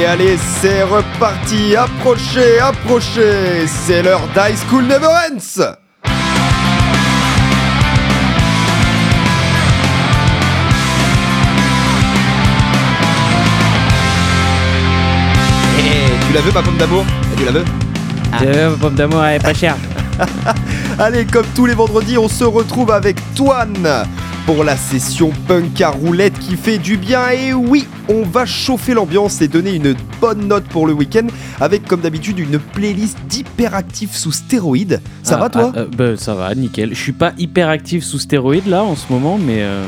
Allez, allez, c'est reparti. Approchez, approchez. C'est l'heure d'High School Never Ends. Eh, tu la veux, ma pomme d'amour? Eh, Tu la veux Euh, pomme d'amour, elle est pas chère. Allez, comme tous les vendredis, on se retrouve avec Toine pour la session punk à roulette qui fait du bien. Et oui, on va chauffer l'ambiance et donner une bonne note pour le week-end avec, comme d'habitude, une playlist d'hyperactifs sous stéroïdes. Ça Ah, va, toi ah, euh, bah, Ça va, nickel. Je suis pas hyper actif sous stéroïdes là en ce moment, mais euh,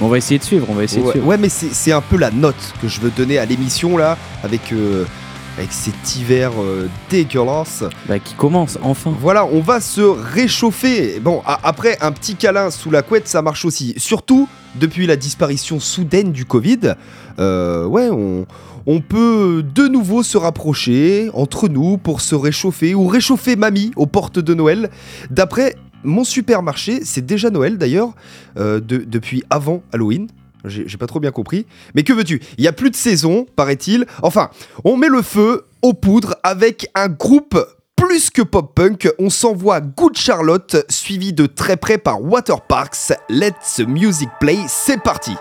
on va essayer de suivre. On va essayer de ouais, suivre. ouais, mais c'est c'est un peu la note que je veux donner à l'émission là, avec, euh, avec cet hiver euh, dégueulasse. Bah, qui commence enfin. Voilà, on va se réchauffer. Bon, après, un petit câlin sous la couette, ça marche aussi. Surtout depuis la disparition soudaine du Covid. Euh, ouais, on, on peut de nouveau se rapprocher entre nous pour se réchauffer ou réchauffer mamie aux portes de Noël. D'après mon supermarché, c'est déjà Noël d'ailleurs, euh, de- depuis avant Halloween. J'ai pas trop bien compris. Mais que veux-tu? Il y a plus de saison, paraît-il. Enfin, on met le feu aux poudres avec un groupe plus que pop-punk. On s'envoie Good Charlotte, suivi de très près par Waterparks. Let the music play, c'est parti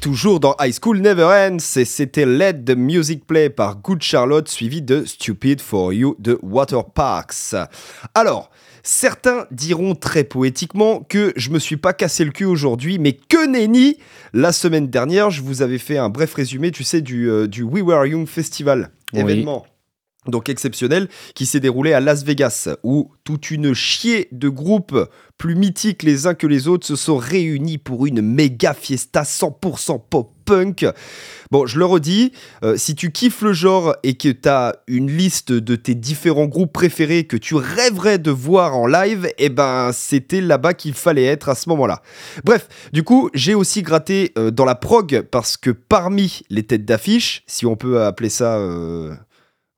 Toujours dans High School Never Ends et c'était Let the Music Play par Good Charlotte suivi de Stupid for You de Water Parks. Alors, certains diront très poétiquement que je me suis pas cassé le cul aujourd'hui, mais que nenni La semaine dernière, je vous avais fait un bref résumé, tu sais, du, euh, du We Were Young Festival, Oui. événement donc exceptionnel, qui s'est déroulé à Las Vegas, où toute une chier de groupes plus mythiques les uns que les autres se sont réunis pour une méga fiesta 100% pop-punk. Bon, je le redis, euh, si tu kiffes le genre et que tu as une liste de tes différents groupes préférés que tu rêverais de voir en live, eh ben c'était là-bas qu'il fallait être à ce moment-là. Bref, du coup, j'ai aussi gratté euh, dans la prog parce que parmi les têtes d'affiche, si on peut appeler ça... euh,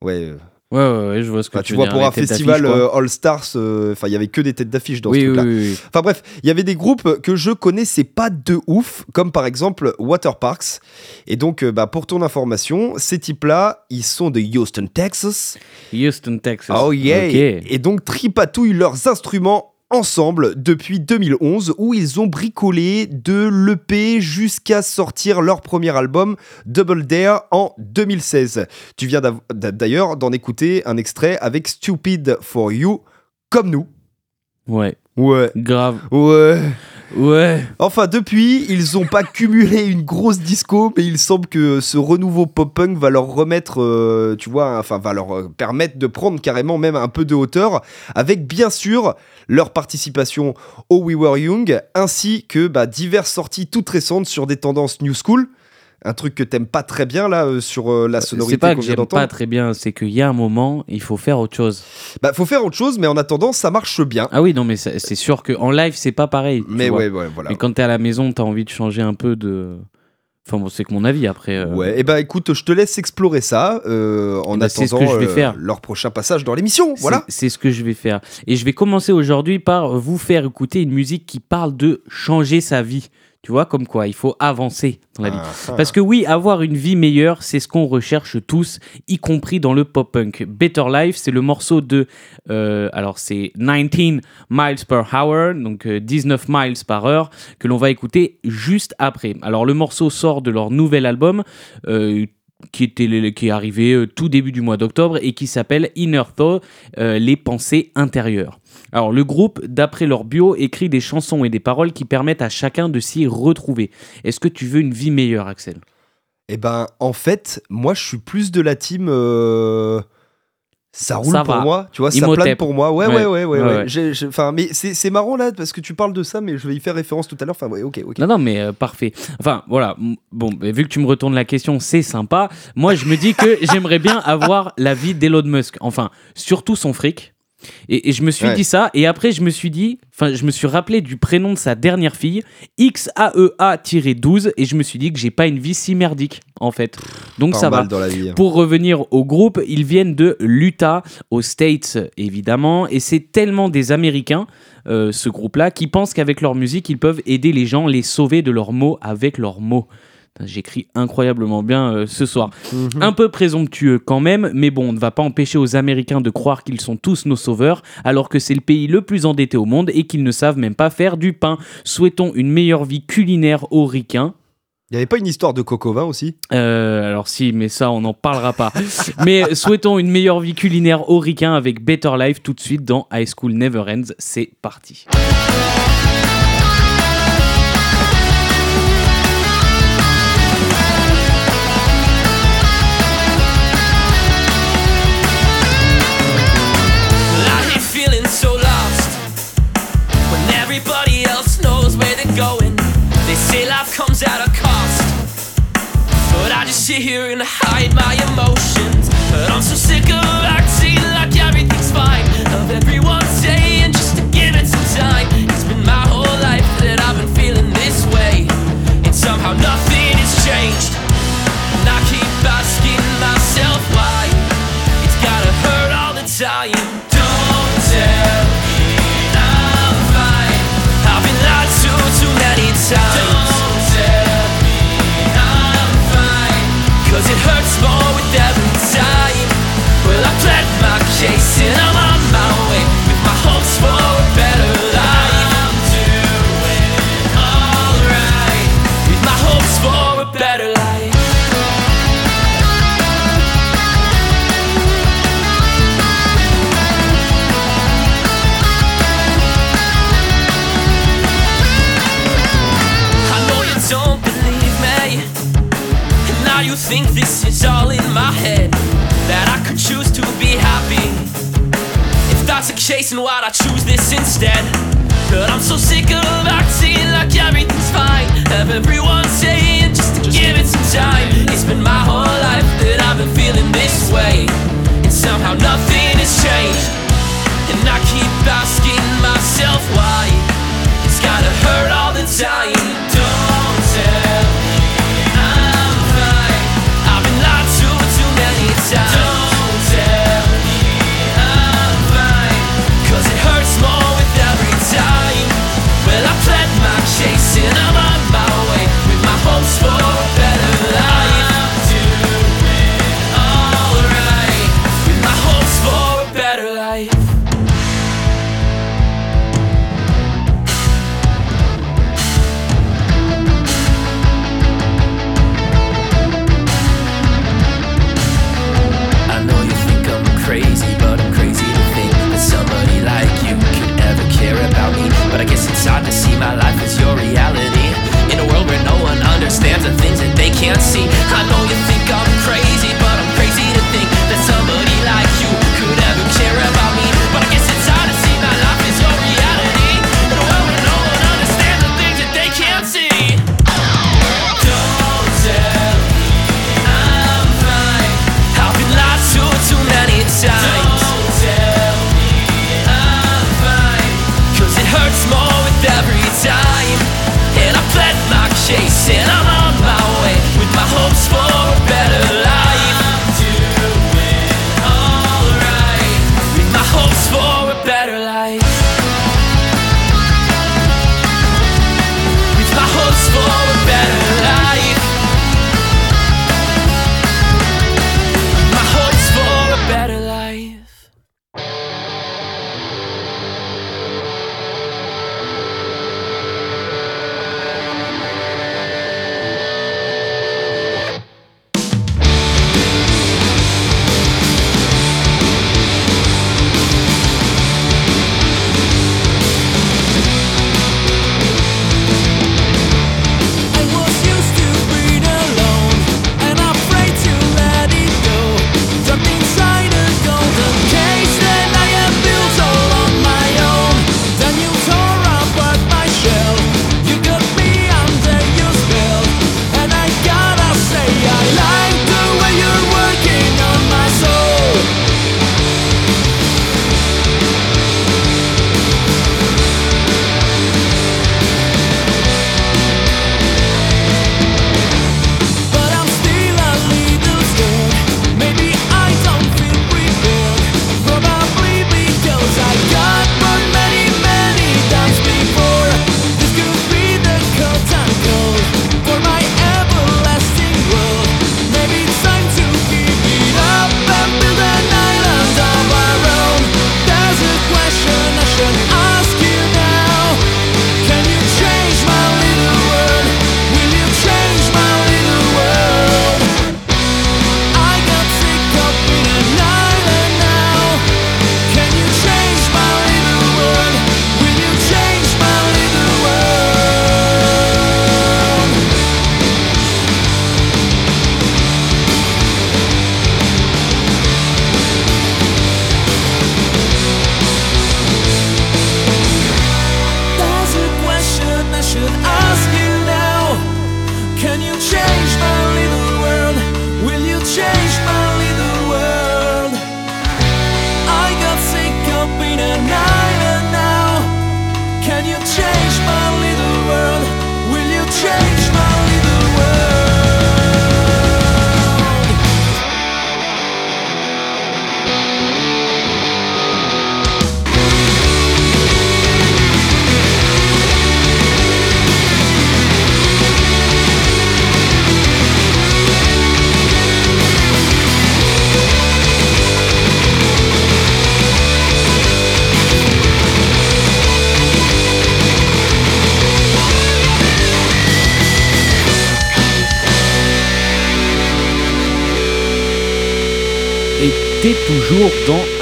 Ouais, euh, Ouais, ouais, ouais, je vois ce que bah, tu tu veux vois, dire, pour un festival euh, All Stars, euh, enfin, il y avait que des têtes d'affiche dans oui, ce truc-là. oui, oui. Enfin bref, il y avait des groupes que je connaissais pas de ouf, comme par exemple Water Parks. Et donc, euh, bah, pour ton information, ces types-là, ils sont de Houston, Texas. Houston, Texas. Oh yeah. Et donc tripatouillent leurs instruments ensemble depuis 2011 où ils ont bricolé de l'EP jusqu'à sortir leur premier album Double Dare en 2016. Tu viens d'ailleurs d'en écouter un extrait avec Stupid for You comme nous. Ouais, Ouais. grave. Ouais. Ouais. Enfin, depuis, ils ont pas cumulé une grosse disco, mais il semble que ce renouveau pop-punk va leur remettre, euh, tu vois, enfin, va leur euh, permettre de prendre carrément même un peu de hauteur, avec bien sûr leur participation au We Were Young, ainsi que bah, diverses sorties toutes récentes sur des tendances New School. Un truc que t'aimes pas très bien là euh, sur euh, la C'est sonorité pas qu'on que j'aime pas très bien, c'est qu'il y a un moment, il faut faire autre chose. Bah, faut faire autre chose, mais en attendant, ça marche bien. Ah oui, non, mais c'est c'est sûr qu'en live, c'est pas pareil. Mais ouais, ouais, voilà. Mais quand t'es à la maison, t'as envie de changer un peu de. Enfin, bon, c'est que mon avis après. euh, Ouais, et bah écoute, je te laisse explorer ça euh, en Eh ben, c'est ce attendant que je vais euh, faire. leur prochain passage dans l'émission. c'est- Voilà. C'est ce que je vais faire. Et je vais commencer aujourd'hui par vous faire écouter une musique qui parle de changer sa vie. Tu vois, comme quoi, il faut avancer dans la vie. Ah, Parce que oui, avoir une vie meilleure, c'est ce qu'on recherche tous, y compris dans le pop-punk. Better Life, c'est le morceau de... euh, alors c'est 19 miles per hour, donc euh, 19 miles par heure, que l'on va écouter juste après. Alors le morceau sort de leur nouvel album. euh, qui, était, qui est arrivé euh, tout début du mois d'octobre et qui s'appelle Inner Thought, euh, les pensées intérieures. Alors le groupe, d'après leur bio, écrit des chansons et des paroles qui permettent à chacun de s'y retrouver. Est-ce que tu veux une vie meilleure, Axel? Et ben en fait, moi je suis plus de la team. euh, Ça roule Ça pour va. moi, tu vois, ça plane pour moi. Ouais, ouais, Ouais. ouais, Enfin, mais c'est c'est marrant là parce que tu parles de ça, mais je vais y faire référence tout à l'heure. Enfin, ouais, ok, ok. Non, non, mais euh, parfait. Enfin, voilà. Bon, vu que tu me retournes la question, c'est sympa. Moi, je me dis que j'aimerais bien avoir la vie d'Elon Musk. Enfin, surtout son fric. Et, et je me suis Ouais. dit ça. Et après, je me suis dit, enfin, je me suis rappelé du prénom de sa dernière fille, XAEA-12. Et je me suis dit que j'ai pas une vie si merdique, en fait. Donc Pas ça va. dans la vie. hein. Pour revenir au groupe, ils viennent de l'Utah, aux States évidemment, et c'est tellement des Américains, euh, ce groupe-là, qui pensent qu'avec leur musique, ils peuvent aider les gens, les sauver de leurs mots avec leurs mots. J'écris incroyablement bien euh, ce soir. Mhm. Un peu présomptueux quand même, mais bon, on ne va pas empêcher aux Américains de croire qu'ils sont tous nos sauveurs, alors que c'est le pays le plus endetté au monde et qu'ils ne savent même pas faire du pain. Souhaitons une meilleure vie culinaire aux ricains. Il y avait pas une histoire de coco vin aussi? Euh, alors si, mais ça, on n'en parlera pas. mais souhaitons une meilleure vie culinaire aux ricains avec Better Life tout de suite dans High School Never Ends. C'est parti. They say life comes at a cost. But I just sit here and hide my emotions. But I'm so sick of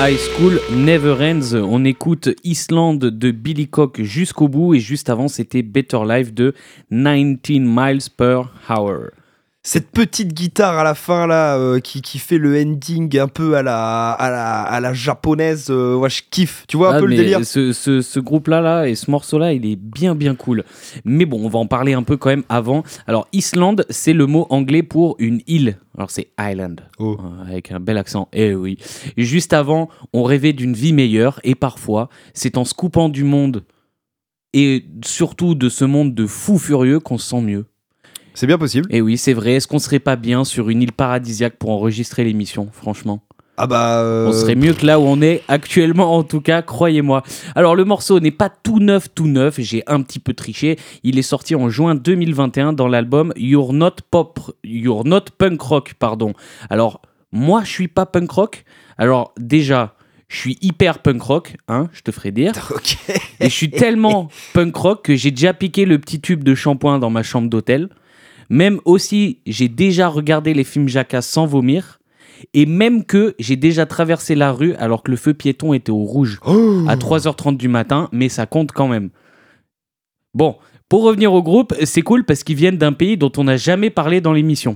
High School Never Ends. On écoute Island de Billy Cock jusqu'au bout et juste avant c'était Better Life de 19 miles per hour. Cette petite guitare à la fin là euh, qui, qui fait le ending un peu à la, à la, à la japonaise, euh, ouais, je kiffe. Tu vois un Ah, peu le délire Ce, ce- ce groupe-là là, et ce morceau-là, il est bien bien cool. Mais bon, on va en parler un peu quand même avant. Alors, Islande, c'est le mot anglais pour une île. Alors, c'est island, Oh. euh, avec un bel accent. Eh oui. Juste avant, on rêvait d'une vie meilleure, et parfois, c'est en se coupant du monde, et surtout de ce monde de fous furieux, qu'on se sent mieux. C'est bien possible. Et oui, c'est vrai. Est-ce qu'on serait pas bien sur une île paradisiaque pour enregistrer l'émission, franchement? Ah bah. euh, on serait mieux que là où on est actuellement, en tout cas, croyez-moi. Alors, le morceau n'est pas tout neuf, tout neuf. J'ai un petit peu triché. Il est sorti en juin 2021 dans l'album You're Not Pop, You're Not Punk Rock, pardon. Alors, moi, je suis pas punk rock. Alors, déjà, je suis hyper punk rock, hein, je te ferai dire. Ok. Et je suis tellement punk rock que j'ai déjà piqué le petit tube de shampoing dans ma chambre d'hôtel. Même aussi, j'ai déjà regardé les films Jackass sans vomir. Et même que j'ai déjà traversé la rue alors que le feu piéton était au rouge Oh. à 3h30 du matin, mais ça compte quand même. Bon, pour revenir au groupe, c'est cool parce qu'ils viennent d'un pays dont on n'a jamais parlé dans l'émission.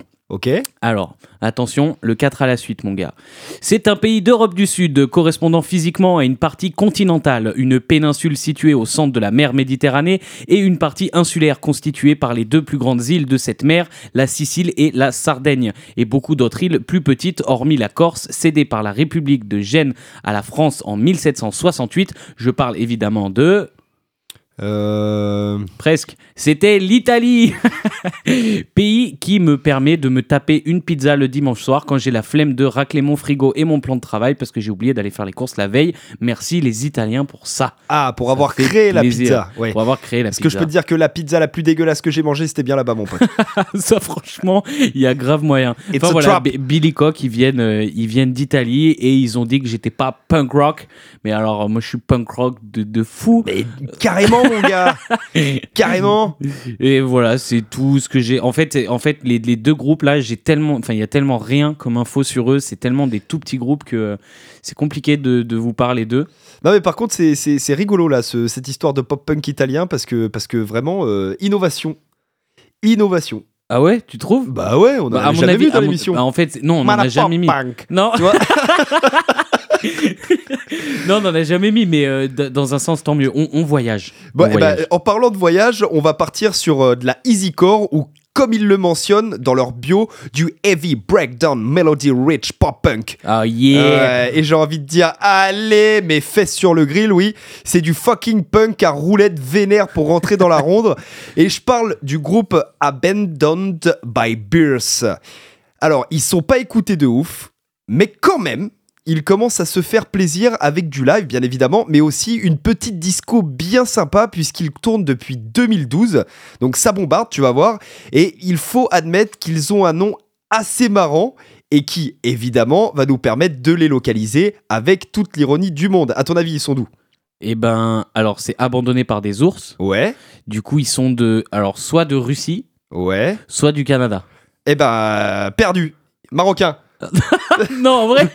Alors, attention, le 4 à la suite, mon gars. C'est un pays d'Europe du Sud, correspondant physiquement à une partie continentale, une péninsule située au centre de la mer Méditerranée et une partie insulaire constituée par les deux plus grandes îles de cette mer, la Sicile et la Sardaigne, et beaucoup d'autres îles plus petites, hormis la Corse, cédée par la République de Gênes à la France en 1768. Je parle évidemment de... Euh... Presque. C'était l'Italie. Pays qui me permet de me taper une pizza le dimanche soir quand j'ai la flemme de racler mon frigo et mon plan de travail parce que j'ai oublié d'aller faire les courses la veille. Merci les Italiens pour ça. Ah, pour avoir créé la pizza. Ouais. Pour avoir créé la Parce que je pizza. peux te dire que la pizza la plus dégueulasse que j'ai mangée, c'était bien là-bas, mon pote. ça, franchement, il y a grave moyen. It's Enfin, voilà, trap. Billy Cock, ils viennent, euh, ils viennent d'Italie et ils ont dit que j'étais pas punk rock. Mais alors, moi, je suis punk rock de, de fou. Mais carrément, mon gars. Carrément. Et voilà, c'est tout ce que j'ai. En fait, en fait les, les deux groupes là, j'ai tellement. Enfin, il y a tellement rien comme info sur eux. C'est tellement des tout petits groupes que euh, c'est compliqué de, de vous parler d'eux. Non, mais par contre, c'est- rigolo, là, ce- cette histoire de pop-punk italien, parce que, parce que vraiment, euh, innovation. Innovation. Ah ouais, tu trouves? Bah ouais, on Bah, a jamais vu dans l'émission. bah, en fait, non, on n'en a jamais mis. Punk. Non, Tu vois? Non, on n'en a jamais mis, mais euh, dans un sens, tant mieux. On, on voyage. Bon, On eh ben, voyage. en parlant de voyage, on va partir sur euh, de la easycore ou comme ils le mentionnent dans leur bio, du heavy breakdown melody rich pop punk. Ah yeah. Et j'ai envie de dire, allez, mes fesses sur le grill, oui. C'est du fucking punk à roulette vénère pour rentrer dans la ronde. Et je parle du groupe Abandoned by Beers. Alors, ils sont pas écoutés de ouf, mais quand même, ils commencent à se faire plaisir avec du live, bien évidemment, mais aussi une petite disco bien sympa, puisqu'ils tournent depuis 2012. Donc ça bombarde, tu vas voir. Et il faut admettre qu'ils ont un nom assez marrant et qui, évidemment, va nous permettre de les localiser avec toute l'ironie du monde. À ton avis, ils sont d'où? Et ben, alors c'est abandonné par des ours. Ouais, Du coup, ils sont de, alors soit de Russie, ouais. soit du Canada. Eh ben, perdu. Marocain. Non, en vrai.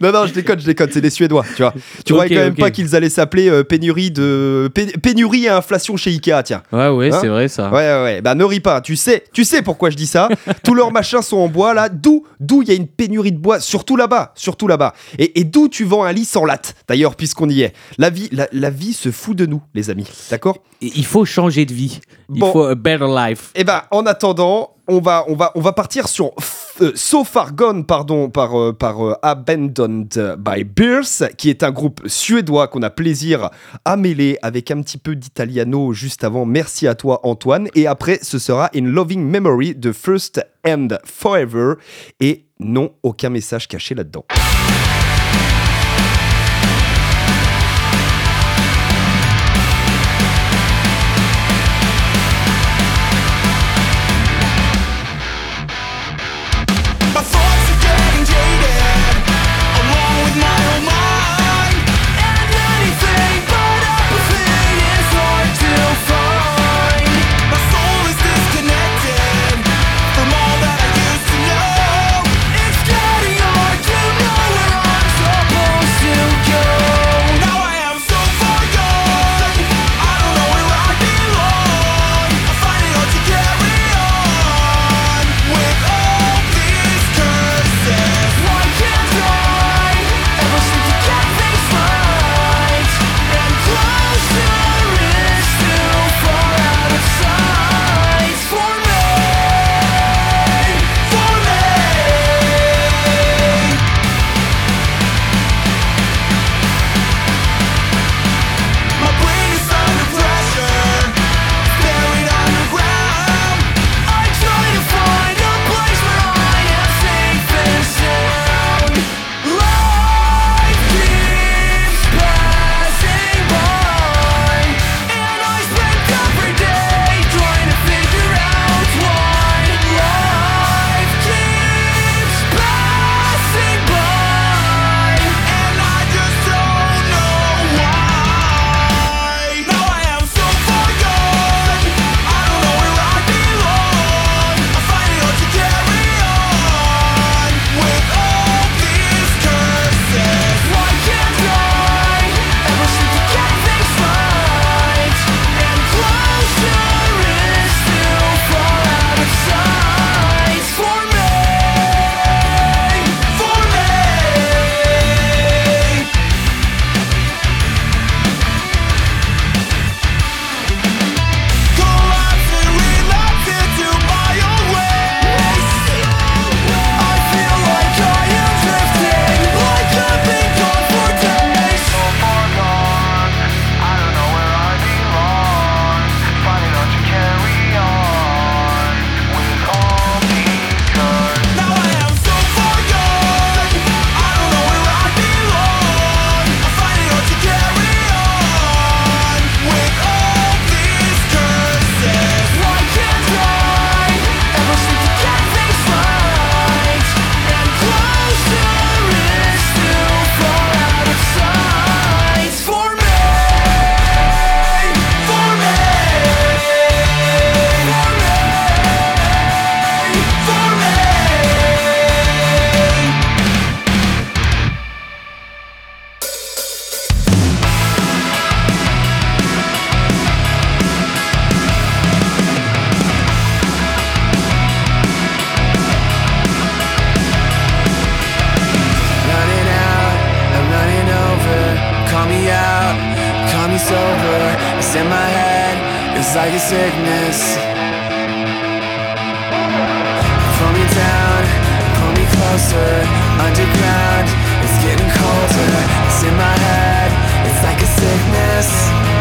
Non, non, je déconne, je déconne, c'est des Suédois, tu vois. Tu Ok, croyais quand même pas qu'ils allaient s'appeler euh, pénurie de... pé- pénurie et inflation chez Ikea, tiens. Ouais, ouais, Hein c'est vrai ça. Ouais, ouais, ouais. Bah, ne ris pas. Tu sais, tu sais pourquoi je dis ça. Tous leurs machins sont en bois, là. D'où, d'où il y a une pénurie de bois, surtout là-bas, surtout là-bas. Et, et d'où tu vends un lit sans latte, d'ailleurs, puisqu'on y est. La vie, la, la vie se fout de nous, les amis. D'accord? Et Il faut changer de vie. Il Bon. faut a better life. Eh ben, en attendant, on va, on va, on va partir sur euh, So Far Gone, pardon, par, euh, euh, Abandoned by Beers, qui est un groupe suédois qu'on a plaisir à mêler avec un petit peu d'italiano juste avant. Merci à toi, Antoine. Et après, ce sera In Loving Memory de First and Forever. Et non, aucun message caché là-dedans. It's like a sickness. Pull me down, pull me closer. Underground, it's getting colder. It's in my head, it's like a sickness.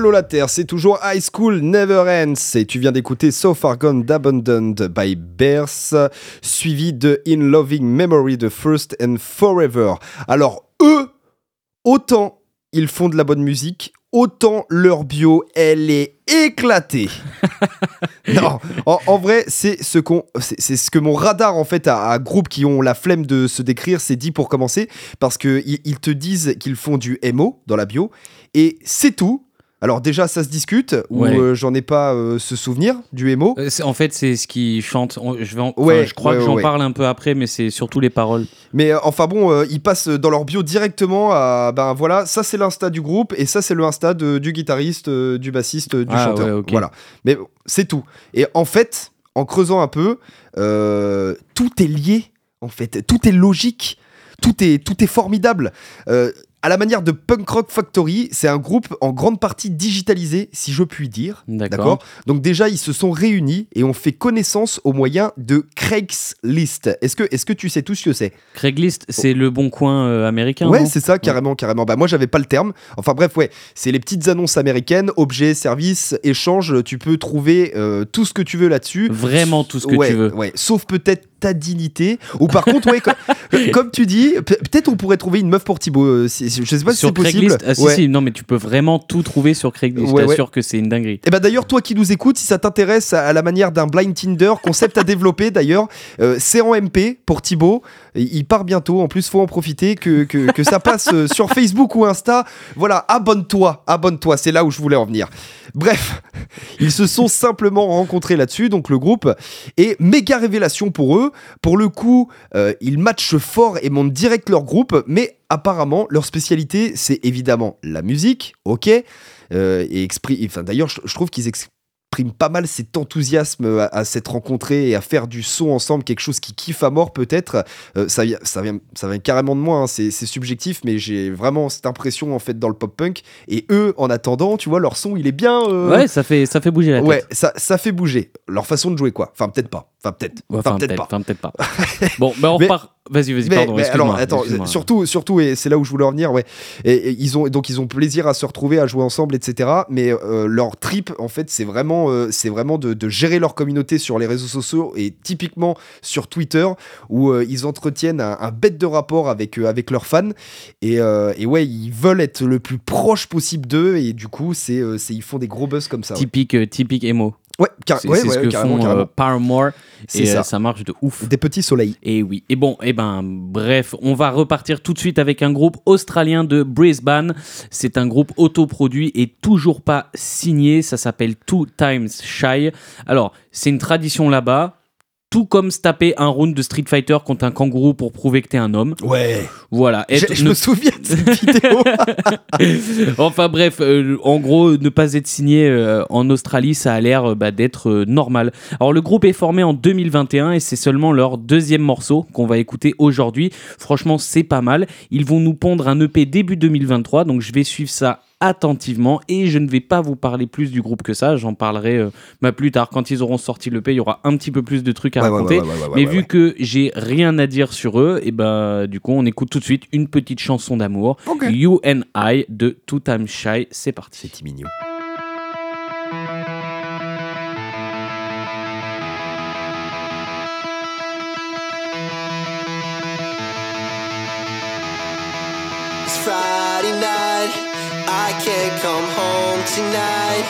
Allô la Terre, c'est toujours High School Never Ends et tu viens d'écouter So Far Gone d'Abandoned by Bears, suivi de In Loving Memory de First and Forever. Alors eux, autant ils font de la bonne musique, autant leur bio, elle est éclatée. non, en, en vrai, c'est ce qu'on, c'est c'est ce que mon radar en fait à, à groupes qui ont la flemme de se décrire s'est dit pour commencer, parce que ils, ils te disent qu'ils font du MO dans la bio et c'est tout. Alors déjà, ça se discute ou Ouais. euh, j'en ai pas euh, ce souvenir du MO. Euh, En fait, c'est ce qui chante. Je, vais en- enfin, Ouais, je crois ouais, que j'en parle un peu après, mais c'est surtout les paroles. Mais enfin bon, ils passent dans leur bio directement à ben voilà, ça c'est l'insta du groupe et ça c'est le insta de- du guitariste, du bassiste, du Ah, chanteur. Voilà. Mais c'est tout. Et en fait, en creusant un peu, tout est lié. En fait, tout est logique. Tout est tout est formidable. À la manière de Punk Rock Factory, c'est un groupe en grande partie digitalisé, si je puis dire. D'accord. Donc déjà, ils se sont réunis et ont fait connaissance au moyen de Craigslist. Est-ce que, est-ce que tu sais tout ce que c'est? Craigslist, c'est le bon coin euh, américain. Ouais, c'est ça, carrément, carrément. Bah moi, j'avais pas le terme. Enfin bref, ouais, c'est les petites annonces américaines, objets, services, échanges. Tu peux trouver euh, tout ce que tu veux là-dessus. Vraiment tout ce que Ouais, tu veux. Ouais, sauf peut-être ta dignité. Ou par contre, ouais, comme, comme tu dis, pe- peut-être on pourrait trouver une meuf pour Thibaut. euh, si- je sais pas si c'est possible. Ah, si, Ouais. si, non, mais tu peux vraiment tout trouver sur Craigslist. Ouais, je ouais. t'assure que c'est une dinguerie. Et bah d'ailleurs, toi qui nous écoutes, si ça t'intéresse à, à la manière d'un blind Tinder, concept à développer d'ailleurs, euh, c'est en MP pour Thibaut. Il part bientôt, en plus faut en profiter que, que, que ça passe euh, sur Facebook ou Insta. Voilà, abonne-toi, abonne-toi, c'est là où je voulais en venir. Bref, ils se sont simplement rencontrés là-dessus, donc le groupe, et méga révélation pour eux. Pour le coup, euh, ils matchent fort et montent direct leur groupe, mais apparemment, leur spécialité, c'est évidemment la musique, ok euh, et enfin, D'ailleurs, je, je trouve qu'ils expriment pas mal cet enthousiasme à, à s'être rencontrés et à faire du son ensemble, quelque chose qui kiffe à mort peut-être. Euh, ça, vient- ça, vient, ça vient carrément de moi, hein, c'est subjectif, mais j'ai vraiment cette impression en fait dans le pop-punk. Et eux, en attendant, tu vois, leur son, il est bien... euh, Ouais, ça fait, ça fait bouger la tête. Ouais, ça, ça fait bouger. Leur façon de jouer, quoi. Enfin, peut-être pas. Enfin, peut-être. Ouais, Enfin, peut-être pas. enfin, peut-être pas. bon, ben on Mais- repart Vas-y, vas-y, pardon. mais alors, attends, surtout, surtout, et c'est là où je voulais en venir, ouais. Et, et ils ont donc ils ont plaisir à se retrouver, à jouer ensemble, etc. Mais euh, leur trip, en fait, c'est vraiment, euh, c'est vraiment de, de gérer leur communauté sur les réseaux sociaux et typiquement sur Twitter où euh, ils entretiennent un, un bête de rapport avec avec leurs fans. Et, et ouais, ils veulent être le plus proche possible d'eux et du coup, c'est, ils font des gros buzz comme ça. Ouais, Typique, euh, typique emo. Ouais, car- C'est ouais, c'est ouais, ce que carrément, font carrément. euh, Paramore. C'est Et ça. euh, ça marche de ouf. Des petits soleils. Et oui. Et bon, et ben, bref, on va repartir tout de suite avec un groupe australien de Brisbane. C'est un groupe autoproduit et toujours pas signé. Ça s'appelle Two Times Shy. Alors, c'est une tradition là-bas. Tout comme se taper un round de Street Fighter contre un kangourou pour prouver que t'es un homme. Ouais. Voilà. Je, Être- je ne- me souviens de cette vidéo. enfin bref, euh, en gros, ne pas être signé euh, en Australie, ça a l'air euh, bah, d'être normal. Alors le groupe est formé en 2021 et c'est seulement leur deuxième morceau qu'on va écouter aujourd'hui. Franchement, c'est pas mal. Ils vont nous pondre un EP début 2023, donc je vais suivre ça attentivement et je ne vais pas vous parler plus du groupe que ça, j'en parlerai euh, bah, plus tard quand ils auront sorti l'EP, il y aura un petit peu plus de trucs à Ouais, raconter. ouais, ouais, Mais vu que j'ai rien à dire sur eux, et ben du coup on écoute tout de suite une petite chanson d'amour. You and I de Two Time Shy. C'est parti. C'est mignon. Come home tonight.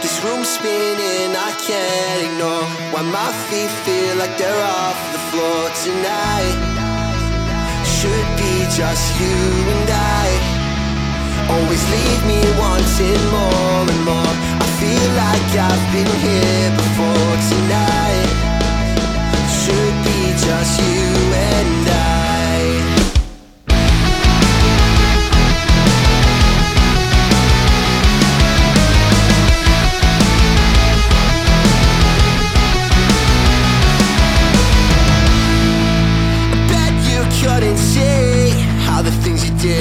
This room's spinning, I can't ignore why my feet feel like they're off the floor tonight. Should be just you and I. Always leave me wanting more and more. I feel like I've been here before tonight. Should be just you and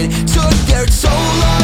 things you did took their toll on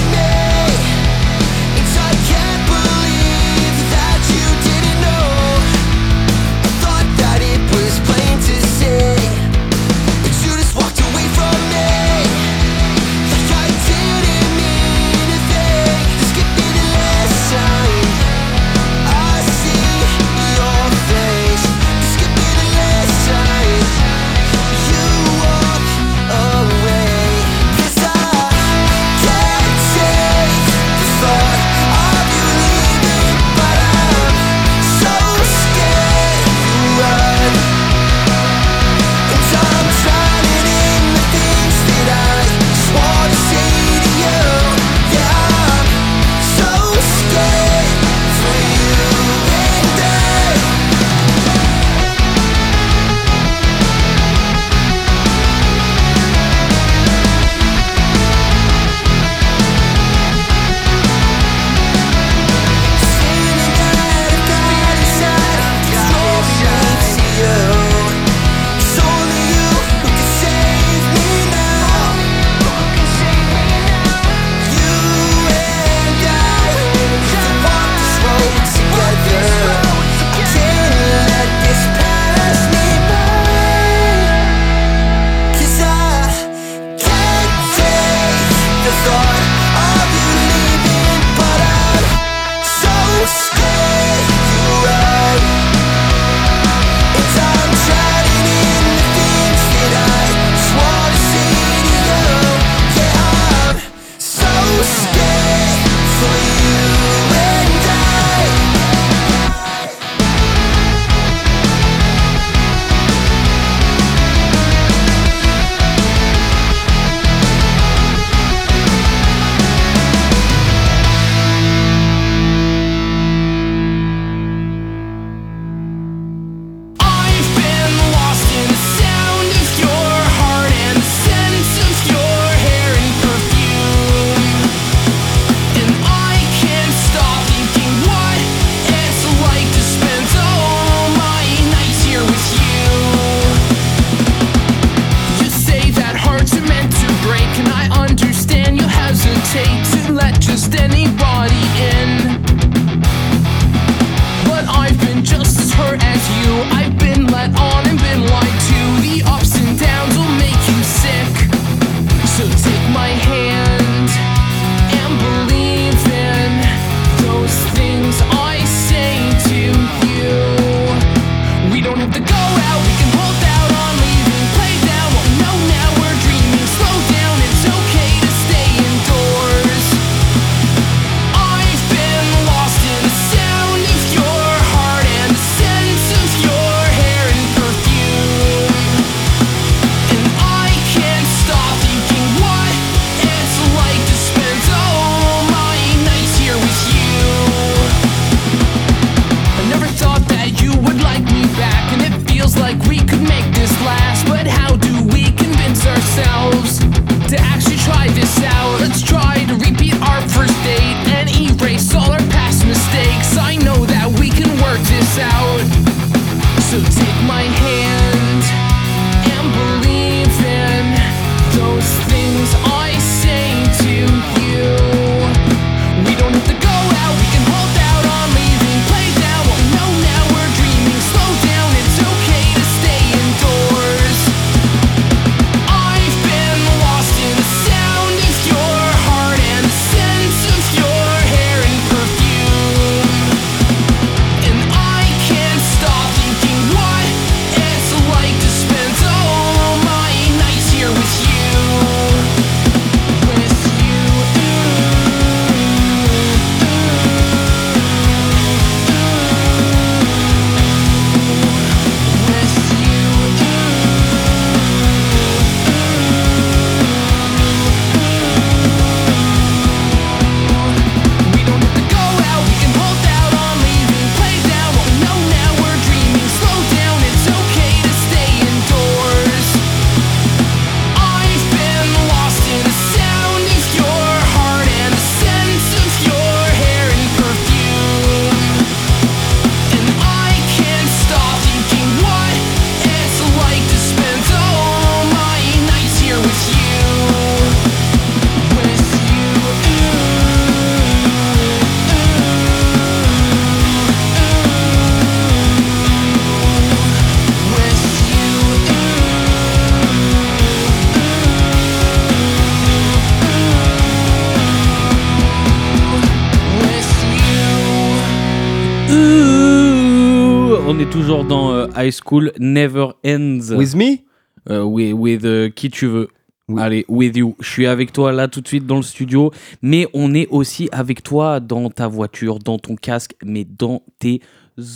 School Never Ends. With me? Euh, with, with, euh, qui tu veux. Oui. Allez, with you. Je suis avec toi là tout de suite dans le studio, mais on est aussi avec toi dans ta voiture, dans ton casque, mais dans tes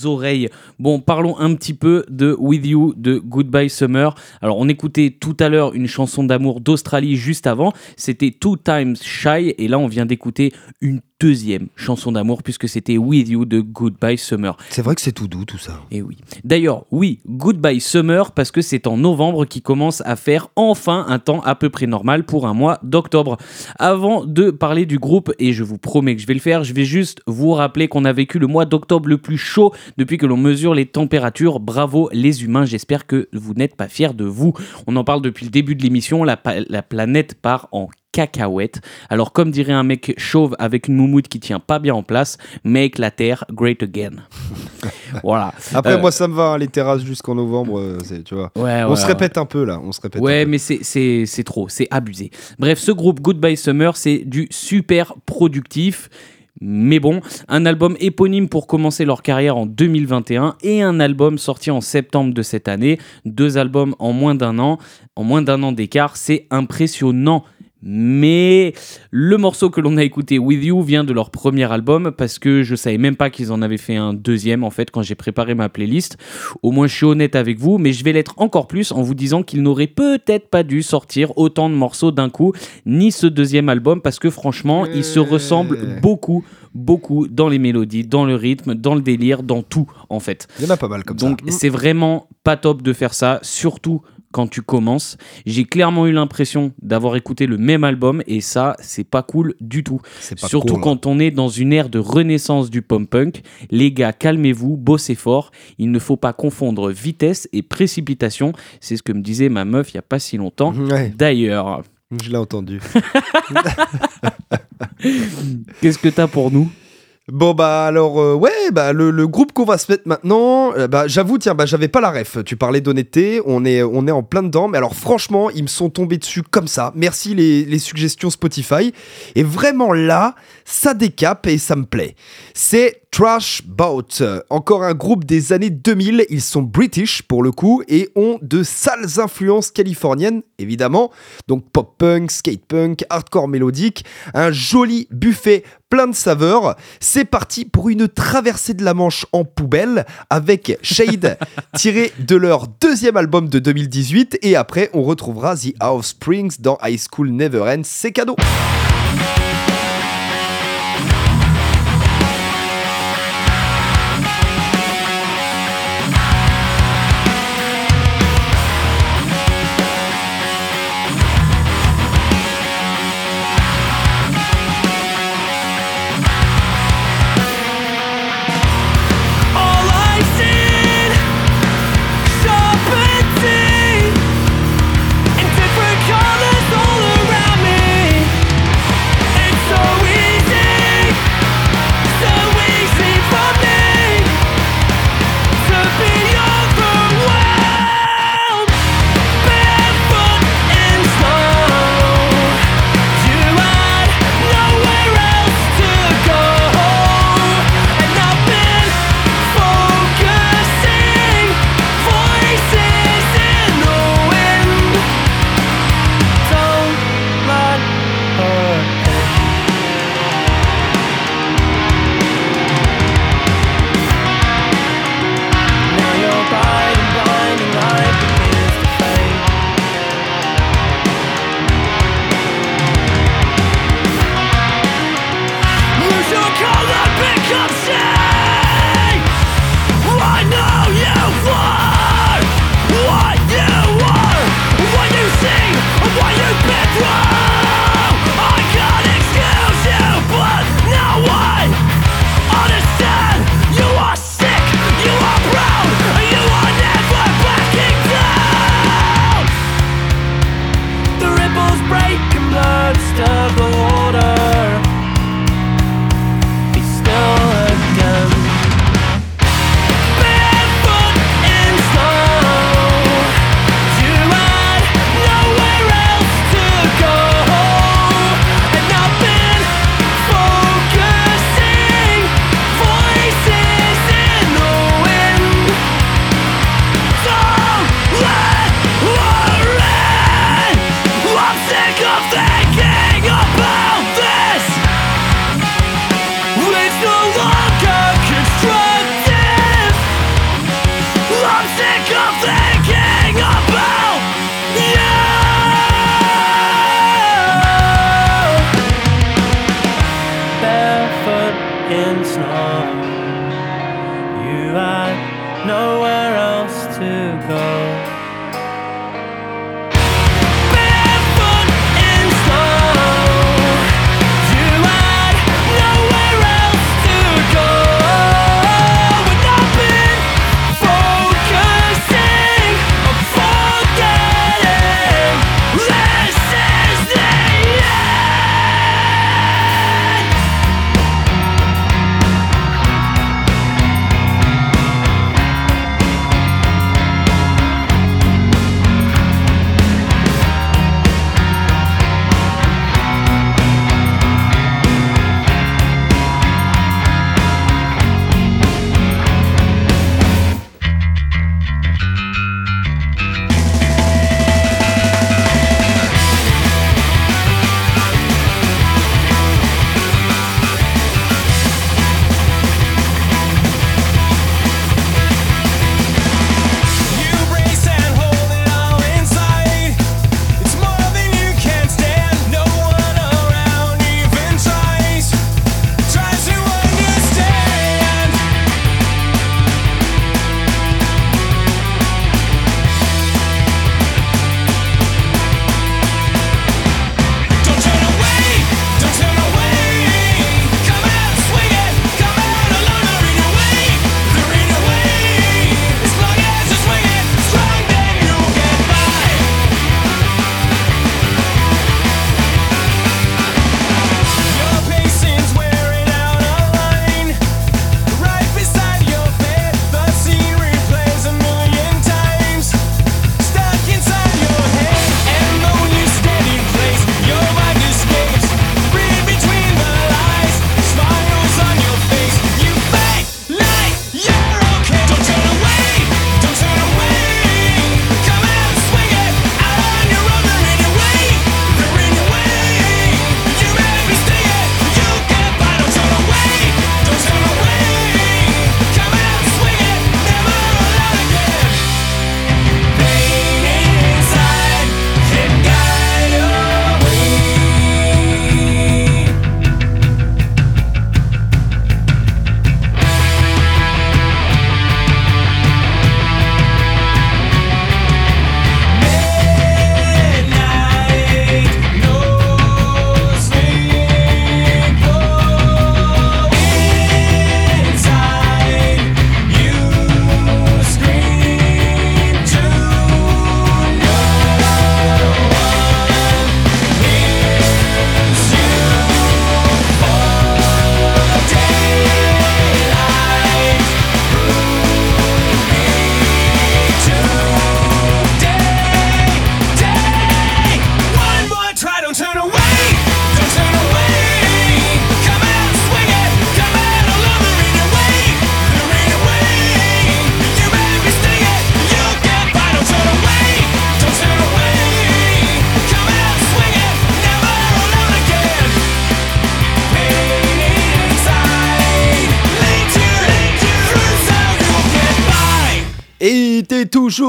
oreilles. Bon, parlons un petit peu de With You de Goodbye Summer. Alors, on écoutait tout à l'heure une chanson d'amour d'Australie juste avant. C'était Two Times Shy, et là, on vient d'écouter une deuxième chanson d'amour puisque c'était With You de Goodbye Summer. C'est vrai que c'est tout doux tout ça. Et oui. D'ailleurs, oui, Goodbye Summer parce que c'est en novembre qui commence à faire enfin un temps à peu près normal pour un mois d'octobre. Avant de parler du groupe, et je vous promets que je vais le faire, je vais juste vous rappeler qu'on a vécu le mois d'octobre le plus chaud depuis que l'on mesure les températures. Bravo les humains, j'espère que vous n'êtes pas fiers de vous. On en parle depuis le début de l'émission, la, la planète part en cacahuète. Alors comme dirait un mec chauve avec une moumoute qui tient pas bien en place, make la Terre great again. voilà. Après, Euh, moi, ça me va, hein, les terrasses jusqu'en novembre, euh, tu vois. Ouais, on ouais, se ouais. répète un peu là, on se répète. Ouais, un peu. mais c'est trop, c'est abusé. Bref, ce groupe Goodbye Summer, c'est du super productif. Mais bon, un album éponyme pour commencer leur carrière en 2021 et un album sorti en septembre de cette année. Deux albums en moins d'un an, en moins d'un an d'écart, c'est impressionnant. Mais le morceau que l'on a écouté, With You, vient de leur premier album parce que je savais même pas qu'ils en avaient fait un deuxième en fait quand j'ai préparé ma playlist. Au moins, je suis honnête avec vous, mais je vais l'être encore plus en vous disant qu'ils n'auraient peut-être pas dû sortir autant de morceaux d'un coup, ni ce deuxième album parce que franchement, ils se ressemblent beaucoup, beaucoup dans les mélodies, dans le rythme, dans le délire, dans tout en fait. Il y en a pas mal comme Donc ça. c'est vraiment pas top de faire ça, surtout quand tu commences. J'ai clairement eu l'impression d'avoir écouté le même album et ça, c'est pas cool du tout. Surtout cool. quand on est dans une ère de renaissance du pop-punk. Les gars, calmez-vous, bossez fort. Il ne faut pas confondre vitesse et précipitation. C'est ce que me disait ma meuf il y a pas si longtemps. Ouais, D'ailleurs, je l'ai entendu. qu'est-ce que t'as pour nous? Bon bah alors euh, ouais bah le, le groupe qu'on va se mettre maintenant euh, bah j'avoue tiens bah j'avais pas la ref. Tu parlais d'honnêteté on est on est en plein dedans mais alors franchement ils me sont tombés dessus comme ça. Merci les, les suggestions Spotify. Et vraiment là ça décape et ça me plaît. C'est Trash Bout encore un groupe des années 2000 ils sont british pour le coup et ont de sales influences californiennes évidemment donc pop punk skate punk hardcore mélodique un joli buffet plein de saveurs. C'est parti pour une traversée de la Manche en poubelle avec Shade tiré de leur deuxième album de 2018 et après on retrouvera The Offsprings dans High School Never Ends. C'est cadeau.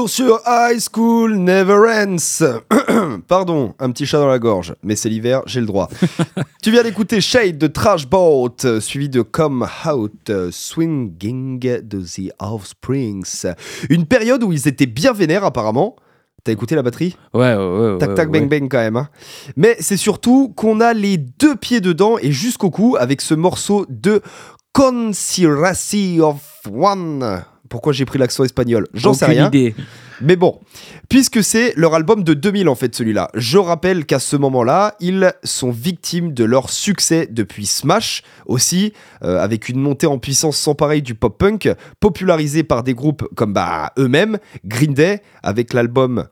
Sur High School Never Ends. Pardon, un petit chat dans la gorge, mais c'est l'hiver, j'ai le droit. tu viens d'écouter Shade de Trash Boat, suivi de Come Out, Swinging de The Offsprings. Une période où ils étaient bien vénères apparemment. T'as écouté la batterie? Ouais, ouais, ouais. Tac tac ouais. bang bang quand même. hein. Mais c'est surtout qu'on a les deux pieds dedans et jusqu'au cou avec ce morceau de Conspiracy of One. Pourquoi j'ai pris l'accent espagnol J'en sais rien. idée. Mais bon, puisque c'est leur album de 2000 en fait celui-là, je rappelle qu'à ce moment-là, ils sont victimes de leur succès depuis Smash aussi, euh, avec une montée en puissance sans pareil du pop-punk, popularisé par des groupes comme bah, eux-mêmes, Green Day avec l'album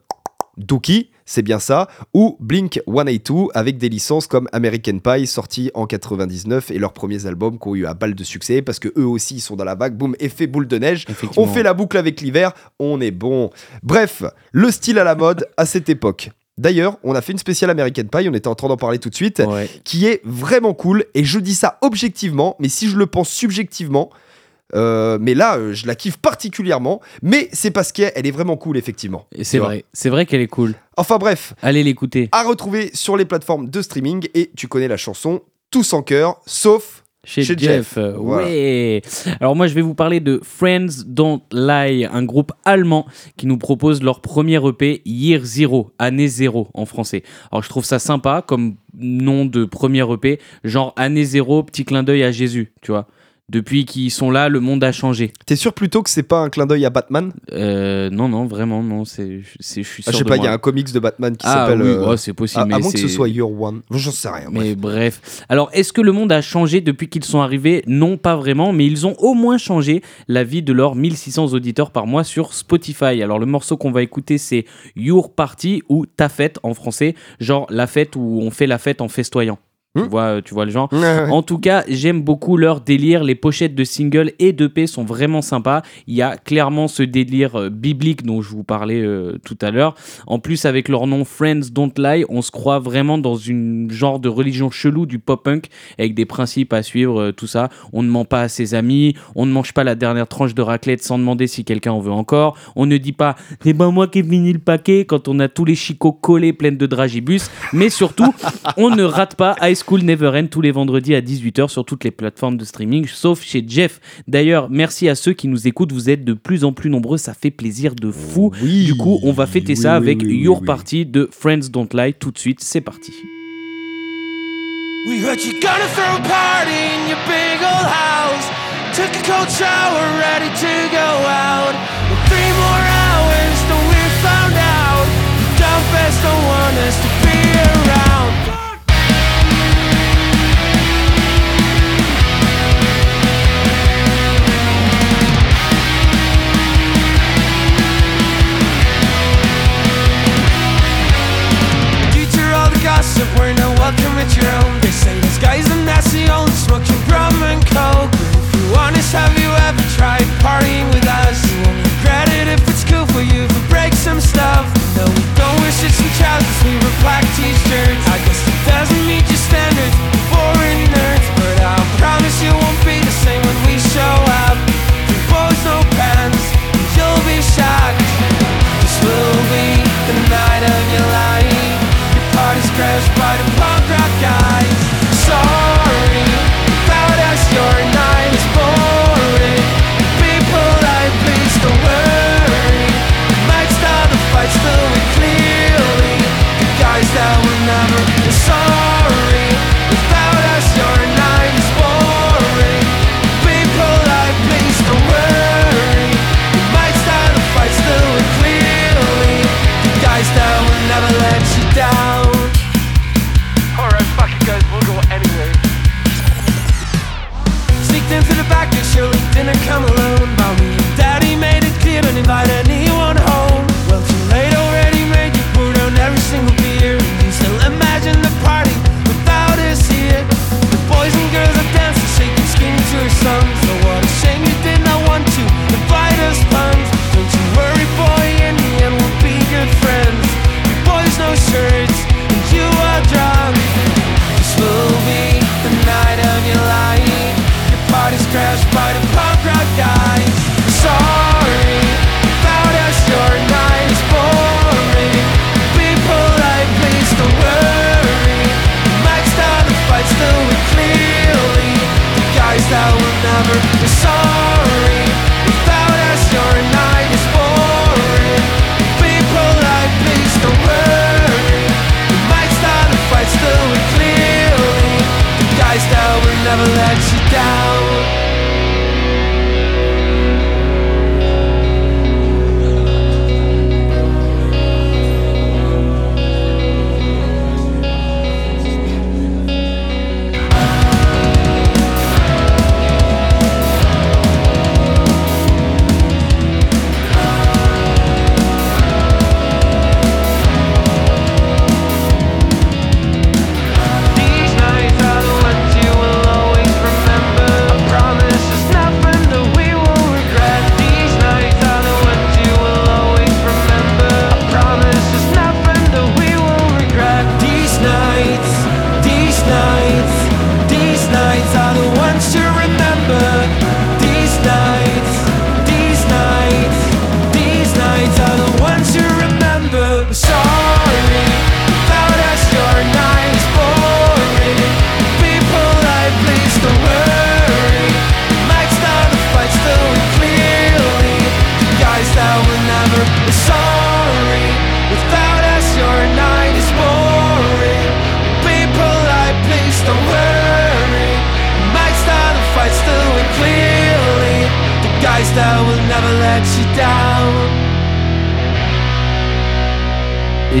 Dookie, c'est bien ça, ou Blink 182 avec des licences comme American Pie sorti en 99 et leurs premiers albums qui ont eu un balle de succès parce que eux aussi ils sont dans la vague, boum, effet boule de neige. On fait la boucle avec l'hiver, on est bon. Bref, le style à la mode à cette époque. D'ailleurs, on a fait une spéciale American Pie, on était en train d'en parler tout de suite, Ouais. qui est vraiment cool. Et je dis ça objectivement, mais si je le pense subjectivement, euh, mais là, euh, je la kiffe particulièrement. Mais c'est parce qu'elle est vraiment cool, effectivement. Et C'est vrai. C'est vrai qu'elle est cool. Enfin bref, Allez l'écouter. à retrouver sur les plateformes de streaming. Et tu connais la chanson Tous en cœur, sauf Chez, Chez Jeff. Jeff, voilà. Ouais. Alors moi je vais vous parler de Friends Don't Lie, un groupe allemand qui nous propose leur premier EP Year Zero, année zéro en français. Alors je trouve ça sympa comme nom de premier EP, genre année zéro, petit clin d'œil à Jésus, tu vois. Depuis qu'ils sont là, le monde a changé. T'es sûr plutôt que c'est pas un clin d'œil à Batman? Euh, non, non, vraiment, non. C'est, c'est, je suis Ah, sûr Je sais de pas, il y a un comics de Batman qui Ah s'appelle. oui, euh, ouais, c'est possible. à, mais à moins que ce soit Year One. J'en sais rien. bref. Mais bref. Alors, est-ce que le monde a changé depuis qu'ils sont arrivés? Non, pas vraiment, mais ils ont au moins changé la vie de leurs 1600 auditeurs par mois sur Spotify. Alors, le morceau qu'on va écouter, c'est Your Party ou Ta fête en français, genre la fête où on fait la fête en festoyant. Tu Hmm. vois, tu vois le genre ouais. en tout cas, j'aime beaucoup leur délire. Les pochettes de singles et d'EP sont vraiment sympas. Il y a clairement ce délire euh, biblique dont je vous parlais euh, tout à l'heure. En plus, avec leur nom Friends Don't Lie, on se croit vraiment dans une genre de religion chelou du pop-punk avec des principes à suivre, euh, tout ça. On ne ment pas à ses amis, on ne mange pas la dernière tranche de raclette sans demander si quelqu'un en veut encore. On ne dit pas c'est pas moi qui ai fini le paquet quand on a tous les chicots collés pleines de dragibus. Mais surtout, on ne rate pas High School Never End tous les vendredis à 18h sur toutes les plateformes de streaming, sauf chez Jeff. D'ailleurs, merci à ceux qui nous écoutent, vous êtes de plus en plus nombreux, ça fait plaisir de fou. Oui, du coup, on va fêter oui, ça oui, avec oui, oui, Your oui. Party de Friends Don't Lie tout de suite, c'est parti. We heard you gonna throw a party in your big old house. Took a cold shower, ready to go out.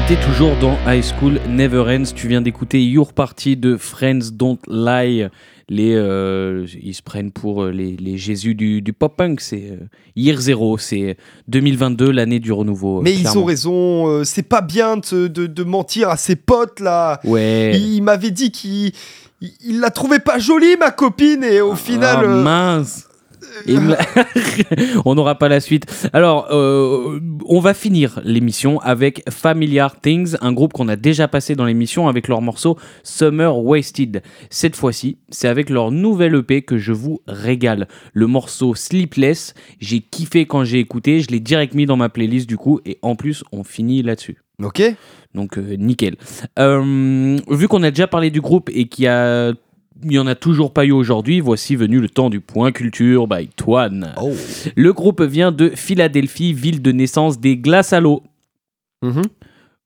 T'es toujours dans High School Never Ends. Tu viens d'écouter Your Party de Friends Don't Lie. Les, euh, ils se prennent pour euh, les, les Jésus du, du pop-punk. C'est euh, Year Zero. C'est 2022, l'année du renouveau. euh, Mais ils ont raison, euh, c'est pas bien de, de- de mentir à ses potes là. Ouais. Il m'avait dit qu'il il, il la trouvait pas jolie ma copine et au final. Ah, euh, mince. Me on n'aura pas la suite. Alors, euh, on va finir l'émission avec Familiar Things, un groupe qu'on a déjà passé dans l'émission avec leur morceau Summer Wasted. Cette fois-ci, c'est avec leur nouvelle EP que je vous régale. Le morceau Sleepless, j'ai kiffé quand j'ai écouté, je l'ai direct mis dans ma playlist du coup, et en plus, on finit là-dessus. Ok. Donc euh, nickel. Euh, vu qu'on a déjà parlé du groupe et qu'il y a il n'y en a toujours pas eu aujourd'hui, voici venu le temps du point culture by Toine. Oh. Le groupe vient de Philadelphie, ville de naissance des glaces à l'eau.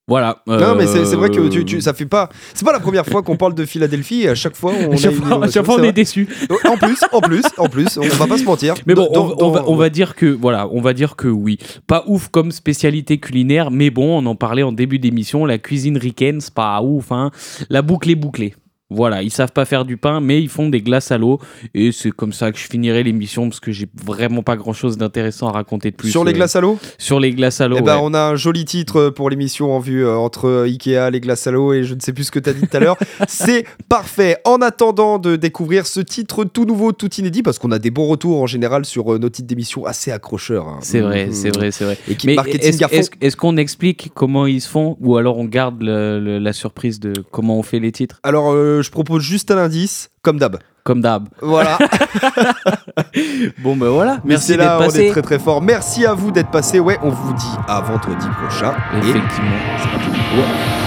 Voilà. Non mais c'est c'est vrai que euh, tu, tu- ça fait pas. C'est pas la première fois qu'on parle de Philadelphie. et À chaque fois on. À chaque a une fois, à innovation, chaque fois, on c'est est vrai. En plus, en plus, en plus, on va pas se mentir. Mais bon, Dans- on, on va, dire que voilà, on va dire que oui. Pas ouf comme spécialité culinaire, mais bon, on en parlait en début d'émission. La cuisine ricaine, c'est pas ouf. Hein. La boucle est bouclée. Voilà, ils savent pas faire du pain, mais ils font des glaces à l'eau. Et c'est comme ça que je finirai l'émission parce que j'ai vraiment pas grand chose d'intéressant à raconter de plus. Sur les euh, glaces à l'eau? Sur les glaces à l'eau. Eh ben, ouais. on a un joli titre pour l'émission en vue euh, entre euh, Ikea, les glaces à l'eau et je ne sais plus ce que tu as dit tout à l'heure. C'est parfait. En attendant de découvrir ce titre tout nouveau, tout inédit, parce qu'on a des bons retours en général sur euh, nos titres d'émission assez accrocheurs. hein. C'est vrai, c'est vrai, c'est vrai. Équipe Mais marketing est-ce est-ce qu'on explique comment ils se font ou alors on garde le- le- la surprise de comment on fait les titres? Alors, euh, je propose juste un indice, comme d'hab. Comme d'hab. Voilà. Bon ben voilà, merci d'être là, on passé. est très très fort. Merci à vous d'être passé. Ouais, on vous dit à vendredi prochain. Et Effectivement. Ouais.